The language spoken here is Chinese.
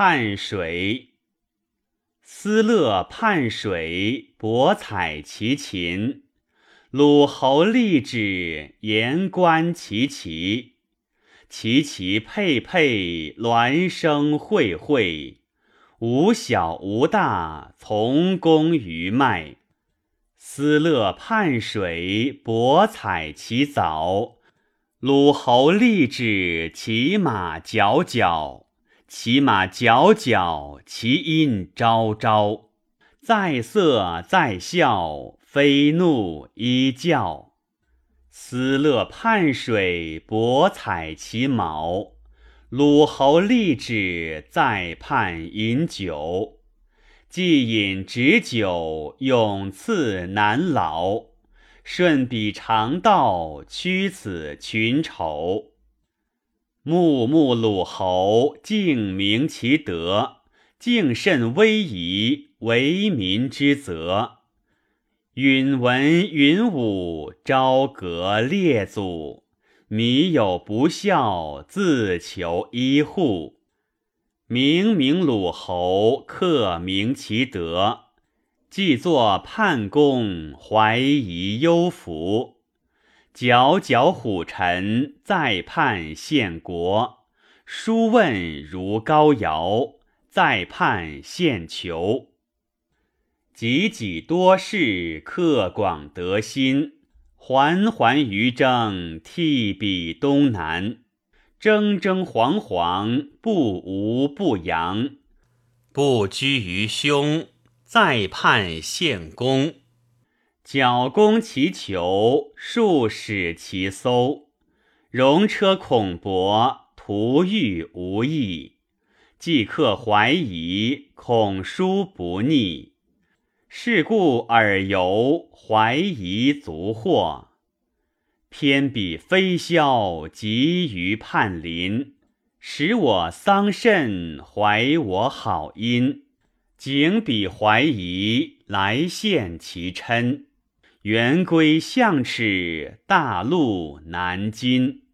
畔水。思乐畔水，博采其禽。鲁侯立志，言观其奇。其其佩佩，孪生会会。无小无大，从公于麦。思乐畔水，博采其藻。鲁侯立志，骑马皎皎。骑马皎皎，其音昭昭。在色在笑，非怒依教。思乐泮水，博采其毛。鲁侯立志，在泮饮酒。既饮直酒，永赐难老。顺彼长道，驱此群丑。穆穆鲁侯，敬明其德，敬甚威仪，为民之责。允文允武，朝革列祖。靡有不孝，自求一护。明明鲁侯，克明其德，既作叛公，怀疑忧服。皎皎虎臣，在盼献国；书问如高尧，在盼献求。己己多事，克广德心。环环于征，替彼东南。征征惶惶，不无不扬。不居于兄，在盼献公。矫攻其裘，数使其搜。戎车恐薄，徒欲无益。既克怀疑，恐书不逆。是故尔游，怀疑足获。偏彼飞霄，急于叛邻。使我桑葚，怀我好音。景彼怀疑，来献其嗔。元归象齿，大陆南今。